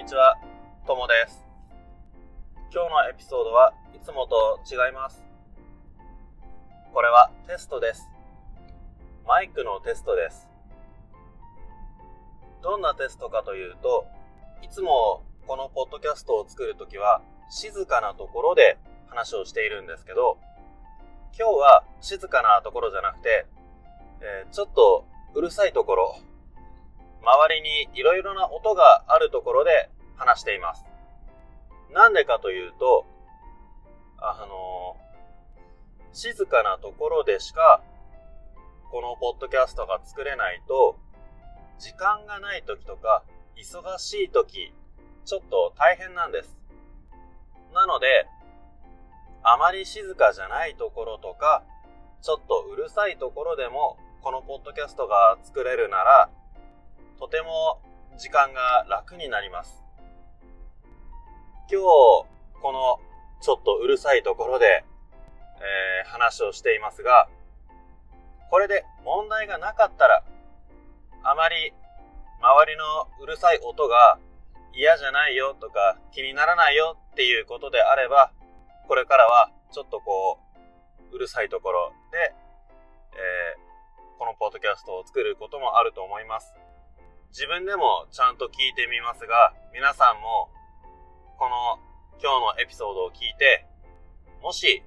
にちは、ともです。今日のエピソードはいつもと違います。これはテストです。マイクのテストです。どんなテストかというと、いつもこのポッドキャストを作るときは静かなところで話をしているんですけど、今日は静かなところじゃなくて、えーちょっとうるさいところ、周りにいろいろな音があるところで話しています。なんでかというと、あの静かなところでしか、このポッドキャストが作れないと、時間がない時とか、忙しい時、ちょっと大変なんです。なので、あまり静かじゃないところとか、ちょっとうるさいところでも、このポッドキャストが作れるなら、とても時間が楽になります。今日、このちょっとうるさいところで、えー話をしていますが、これで問題がなかったら、あまり周りのうるさい音が嫌じゃないよとか気にならないよっていうことであれば、これからはちょっとこう、うるさいところで、えーこのポッドキャストを作ることもあると思います。自分でもちゃんと聞いてみますが、皆さんもこの今日のエピソードを聞いて、もし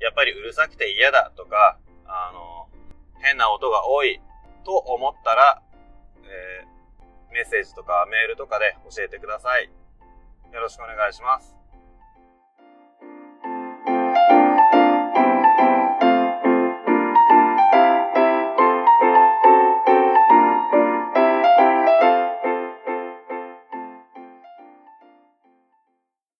やっぱりうるさくて嫌だとか、あの、変な音が多いと思ったら、えーメッセージとかメールとかで教えてください。よろしくお願いします。